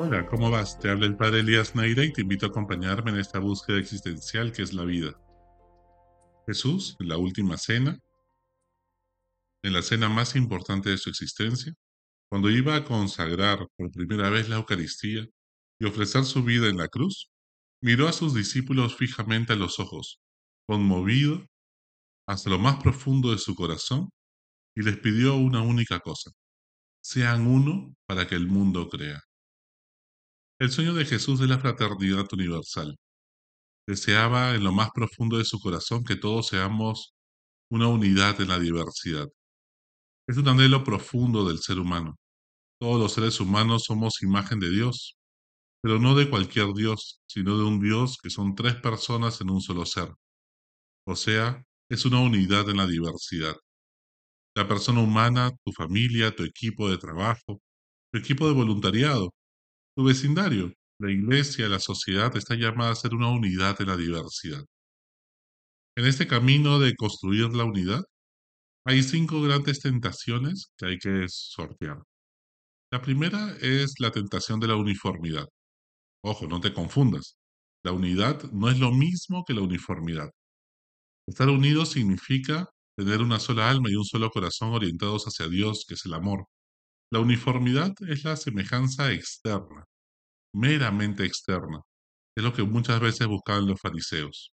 Hola, ¿cómo vas? Te habla el padre Elías Neira y te invito a acompañarme en esta búsqueda existencial que es la vida. Jesús, en la última cena, en la cena más importante de su existencia, cuando iba a consagrar por primera vez la Eucaristía y ofrecer su vida en la cruz, miró a sus discípulos fijamente a los ojos, conmovido hasta lo más profundo de su corazón, y les pidió una única cosa, sean uno para que el mundo crea. El sueño de Jesús es la fraternidad universal. Deseaba en lo más profundo de su corazón que todos seamos una unidad en la diversidad. Es un anhelo profundo del ser humano. Todos los seres humanos somos imagen de Dios, pero no de cualquier Dios, sino de un Dios que son tres personas en un solo ser. O sea, es una unidad en la diversidad. La persona humana, tu familia, tu equipo de trabajo, tu equipo de voluntariado, tu vecindario, la iglesia, la sociedad está llamada a ser una unidad en la diversidad. En este camino de construir la unidad, hay cinco grandes tentaciones que hay que sortear. La primera es la tentación de la uniformidad. Ojo, no te confundas. La unidad no es lo mismo que la uniformidad. Estar unidos significa tener una sola alma y un solo corazón orientados hacia Dios, que es el amor. La uniformidad es la semejanza externa, meramente externa. Es lo que muchas veces buscaban los fariseos.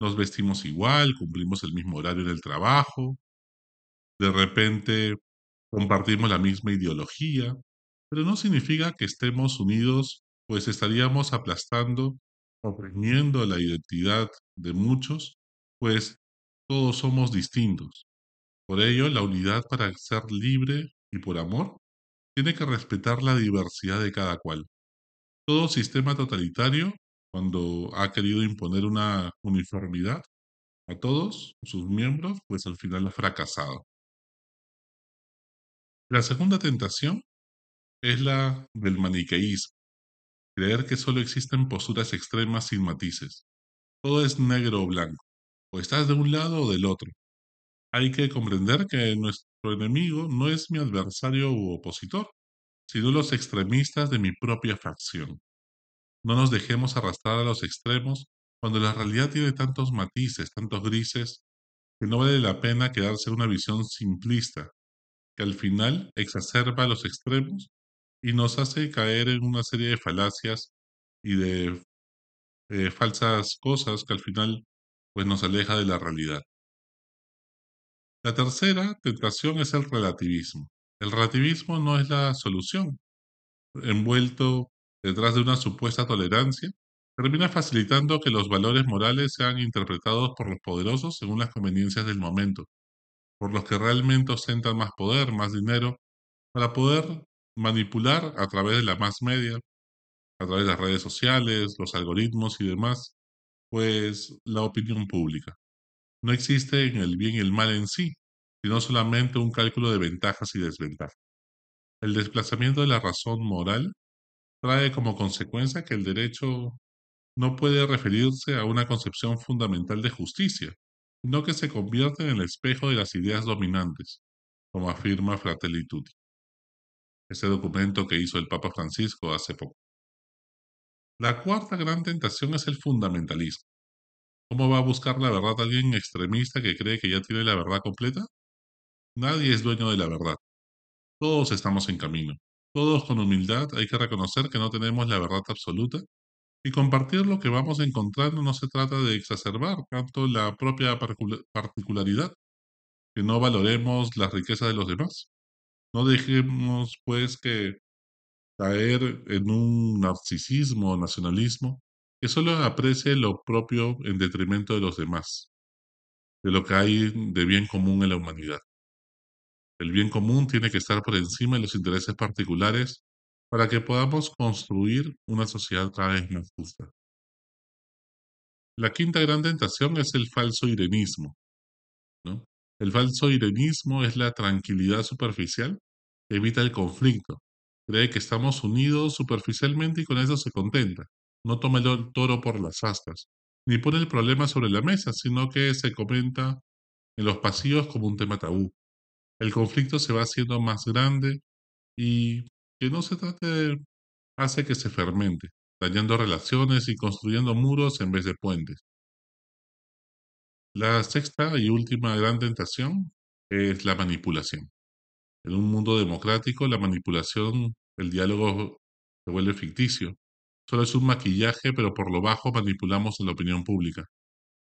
Nos vestimos igual, cumplimos el mismo horario en el trabajo, de repente compartimos la misma ideología, pero no significa que estemos unidos, pues estaríamos aplastando, oprimiendo la identidad de muchos, pues todos somos distintos. Por ello, la unidad para ser libre y por amor tiene que respetar la diversidad de cada cual. Todo sistema totalitario, cuando ha querido imponer una uniformidad a todos sus miembros, pues al final ha fracasado. La segunda tentación es la del maniqueísmo, creer que solo existen posturas extremas sin matices. Todo es negro o blanco, o estás de un lado o del otro. Hay que comprender que nuestro enemigo no es mi adversario u opositor, sino los extremistas de mi propia facción. No nos dejemos arrastrar a los extremos cuando la realidad tiene tantos matices, tantos grises, que no vale la pena quedarse en una visión simplista, que al final exacerba los extremos y nos hace caer en una serie de falacias y de eh, falsas cosas que al final pues nos aleja de la realidad. La tercera tentación es el relativismo. El relativismo no es la solución. Envuelto detrás de una supuesta tolerancia, termina facilitando que los valores morales sean interpretados por los poderosos según las conveniencias del momento, por los que realmente ostentan más poder, más dinero, para poder manipular a través de la más media, a través de las redes sociales, los algoritmos y demás, pues la opinión pública. No existe en el bien y el mal en sí, sino solamente un cálculo de ventajas y desventajas. El desplazamiento de la razón moral trae como consecuencia que el derecho no puede referirse a una concepción fundamental de justicia, sino que se convierte en el espejo de las ideas dominantes, como afirma Fratelli Tutti, ese documento que hizo el Papa Francisco hace poco. La cuarta gran tentación es el fundamentalismo. ¿Cómo va a buscar la verdad alguien extremista que cree que ya tiene la verdad completa? Nadie es dueño de la verdad. Todos estamos en camino. Todos con humildad hay que reconocer que no tenemos la verdad absoluta y compartir lo que vamos encontrando no se trata de exacerbar tanto la propia particularidad, que no valoremos la riqueza de los demás. No dejemos pues que caer en un narcisismo o nacionalismo que solo aprecie lo propio en detrimento de los demás, de lo que hay de bien común en la humanidad. El bien común tiene que estar por encima de los intereses particulares para que podamos construir una sociedad cada vez más justa. La quinta gran tentación es el falso irenismo. El falso irenismo es la tranquilidad superficial que evita el conflicto. Cree que estamos unidos superficialmente y con eso se contenta. No toma el toro por las astas, ni pone el problema sobre la mesa, sino que se comenta en los pasillos como un tema tabú el conflicto se va haciendo más grande y que no se trate hace que se fermente, dañando relaciones y construyendo muros en vez de puentes. La sexta y última gran tentación es la manipulación. En un mundo democrático, la manipulación, el diálogo se vuelve ficticio. Solo es un maquillaje, pero por lo bajo manipulamos la opinión pública.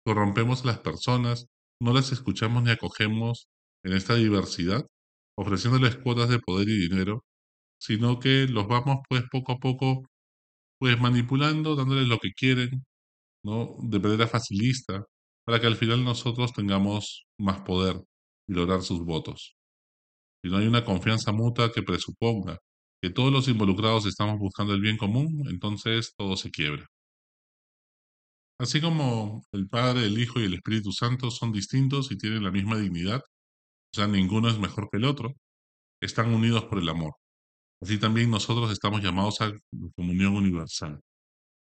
Corrompemos a las personas, no las escuchamos ni acogemos en esta diversidad, ofreciéndoles cuotas de poder y dinero, sino que los vamos pues poco a poco pues manipulando, dándoles lo que quieren, ¿no? De manera facilista, para que al final nosotros tengamos más poder y lograr sus votos. Si no hay una confianza mutua que presuponga que todos los involucrados estamos buscando el bien común, entonces todo se quiebra. Así como el Padre, el Hijo y el Espíritu Santo son distintos y tienen la misma dignidad, o sea, ninguno es mejor que el otro, están unidos por el amor. Así también nosotros estamos llamados a comunión universal.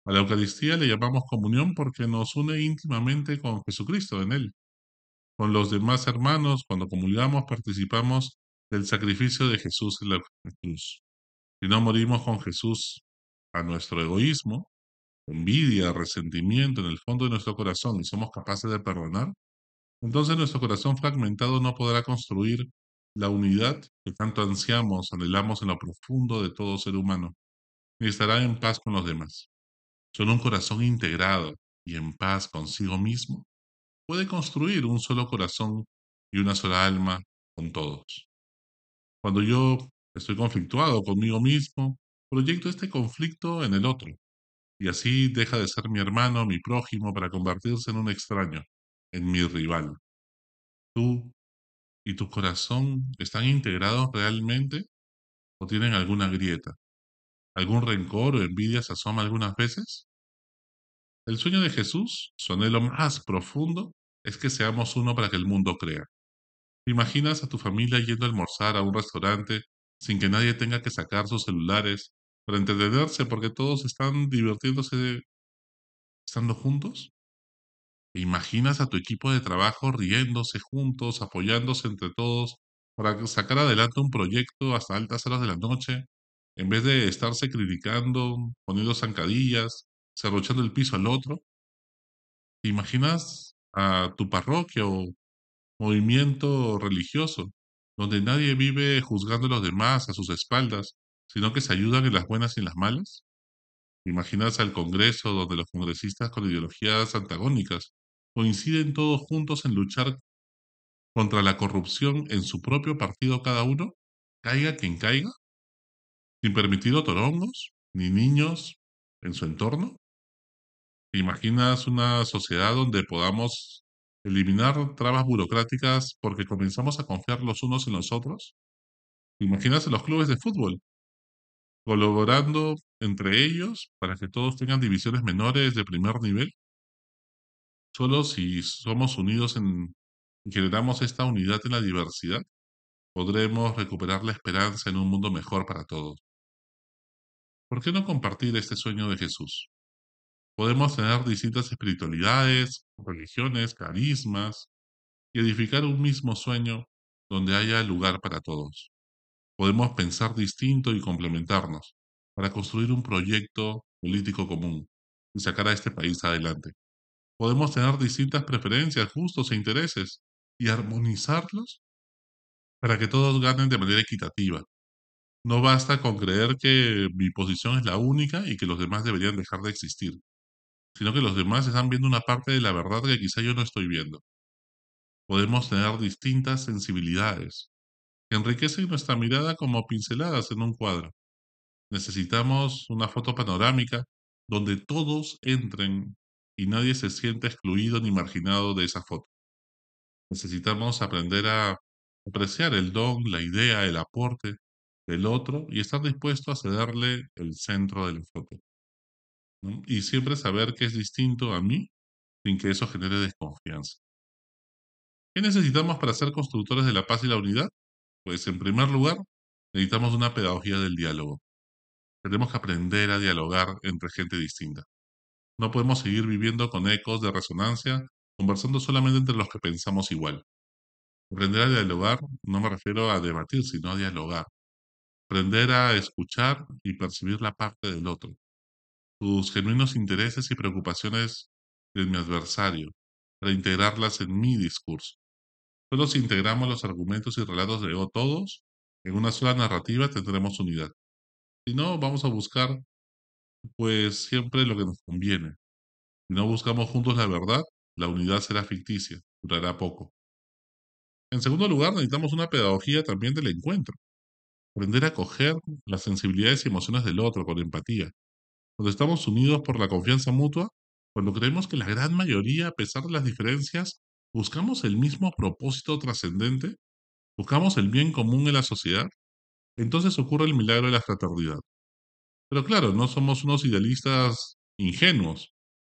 A la Eucaristía le llamamos comunión porque nos une íntimamente con Jesucristo en Él. Con los demás hermanos, cuando comulgamos, participamos del sacrificio de Jesús en la cruz. Si no morimos con Jesús a nuestro egoísmo, envidia, resentimiento en el fondo de nuestro corazón y somos capaces de perdonar, entonces nuestro corazón fragmentado no podrá construir la unidad que tanto ansiamos, anhelamos en lo profundo de todo ser humano, ni estará en paz con los demás. Solo un corazón integrado y en paz consigo mismo puede construir un solo corazón y una sola alma con todos. Cuando yo estoy conflictuado conmigo mismo, proyecto este conflicto en el otro, y así deja de ser mi hermano, mi prójimo, para convertirse en un extraño, en mi rival. ¿Tú y tu corazón están integrados realmente o tienen alguna grieta? ¿Algún rencor o envidia se asoma algunas veces? El sueño de Jesús, su anhelo más profundo, es que seamos uno para que el mundo crea. imaginas a tu familia yendo a almorzar a un restaurante sin que nadie tenga que sacar sus celulares para entretenerse porque todos están divirtiéndose estando juntos? ¿Te imaginas a tu equipo de trabajo riéndose juntos, apoyándose entre todos para sacar adelante un proyecto hasta altas horas de la noche, en vez de estarse criticando, poniendo zancadillas, cerrochando el piso al otro? ¿Te imaginas a tu parroquia o movimiento religioso, donde nadie vive juzgando a los demás a sus espaldas, sino que se ayudan en las buenas y en las malas? ¿Imaginas al Congreso donde los congresistas con ideologías antagónicas coinciden todos juntos en luchar contra la corrupción en su propio partido cada uno, caiga quien caiga, sin permitir otorongos ni niños en su entorno? ¿Te imaginas una sociedad donde podamos eliminar trabas burocráticas porque comenzamos a confiar los unos en los otros? ¿Te imaginas en los clubes de fútbol colaborando entre ellos para que todos tengan divisiones menores de primer nivel? Solo si somos unidos en, y generamos esta unidad en la diversidad, podremos recuperar la esperanza en un mundo mejor para todos. ¿Por qué no compartir este sueño de Jesús? Podemos tener distintas espiritualidades, religiones, carismas y edificar un mismo sueño donde haya lugar para todos. Podemos pensar distinto y complementarnos para construir un proyecto político común y sacar a este país adelante. Podemos tener distintas preferencias, gustos e intereses y armonizarlos para que todos ganen de manera equitativa. No basta con creer que mi posición es la única y que los demás deberían dejar de existir, sino que los demás están viendo una parte de la verdad que quizá yo no estoy viendo. Podemos tener distintas sensibilidades que enriquecen nuestra mirada como pinceladas en un cuadro. Necesitamos una foto panorámica donde todos entren y nadie se sienta excluido ni marginado de esa foto. Necesitamos aprender a apreciar el don, la idea, el aporte del otro y estar dispuesto a cederle el centro de la foto. Y siempre saber que es distinto a mí sin que eso genere desconfianza. ¿Qué necesitamos para ser constructores de la paz y la unidad? Pues en primer lugar, necesitamos una pedagogía del diálogo. Tenemos que aprender a dialogar entre gente distinta. No podemos seguir viviendo con ecos de resonancia, conversando solamente entre los que pensamos igual. Aprender a dialogar no me refiero a debatir, sino a dialogar. aprender a escuchar y percibir la parte del otro, sus genuinos intereses y preocupaciones de mi adversario, para integrarlas en mi discurso. Solo si integramos los argumentos y relatos de todos en una sola narrativa tendremos unidad. Si no, vamos a buscar pues siempre lo que nos conviene. Si no buscamos juntos la verdad, la unidad será ficticia, durará poco. En segundo lugar, necesitamos una pedagogía también del encuentro. Aprender a coger las sensibilidades y emociones del otro con empatía. Cuando estamos unidos por la confianza mutua, cuando creemos que la gran mayoría, a pesar de las diferencias, buscamos el mismo propósito trascendente, buscamos el bien común en la sociedad, entonces ocurre el milagro de la fraternidad. Pero claro, no somos unos idealistas ingenuos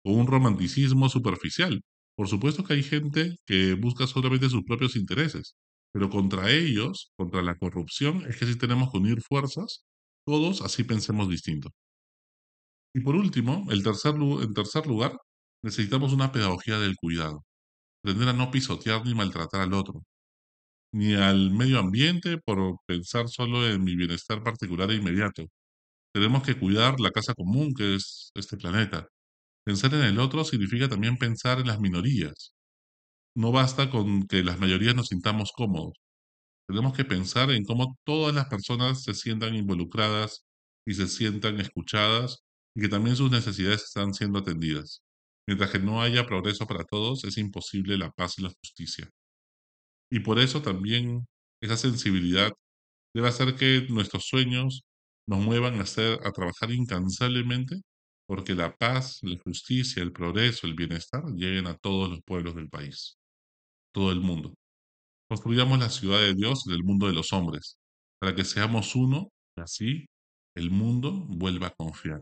o un romanticismo superficial. Por supuesto que hay gente que busca solamente sus propios intereses, pero contra ellos, contra la corrupción, es que sí tenemos que unir fuerzas, todos así pensemos distinto. Y por último, el tercer, en tercer lugar, necesitamos una pedagogía del cuidado. Aprender a no pisotear ni maltratar al otro, ni al medio ambiente por pensar solo en mi bienestar particular e inmediato. Tenemos que cuidar la casa común que es este planeta, Pensar en el otro significa también pensar en las minorías. No basta con que las mayorías nos sintamos cómodos. Tenemos que pensar en cómo todas las personas se sientan involucradas y se sientan escuchadas y que también sus necesidades están siendo atendidas. Mientras que no haya progreso para todos, es imposible la paz y la justicia. Y por eso también esa sensibilidad debe hacer que nuestros sueños nos muevan a, hacer, a trabajar incansablemente porque la paz, la justicia, el progreso, el bienestar lleguen a todos los pueblos del país, todo el mundo. Construyamos la ciudad de Dios en el mundo de los hombres, para que seamos uno y así el mundo vuelva a confiar.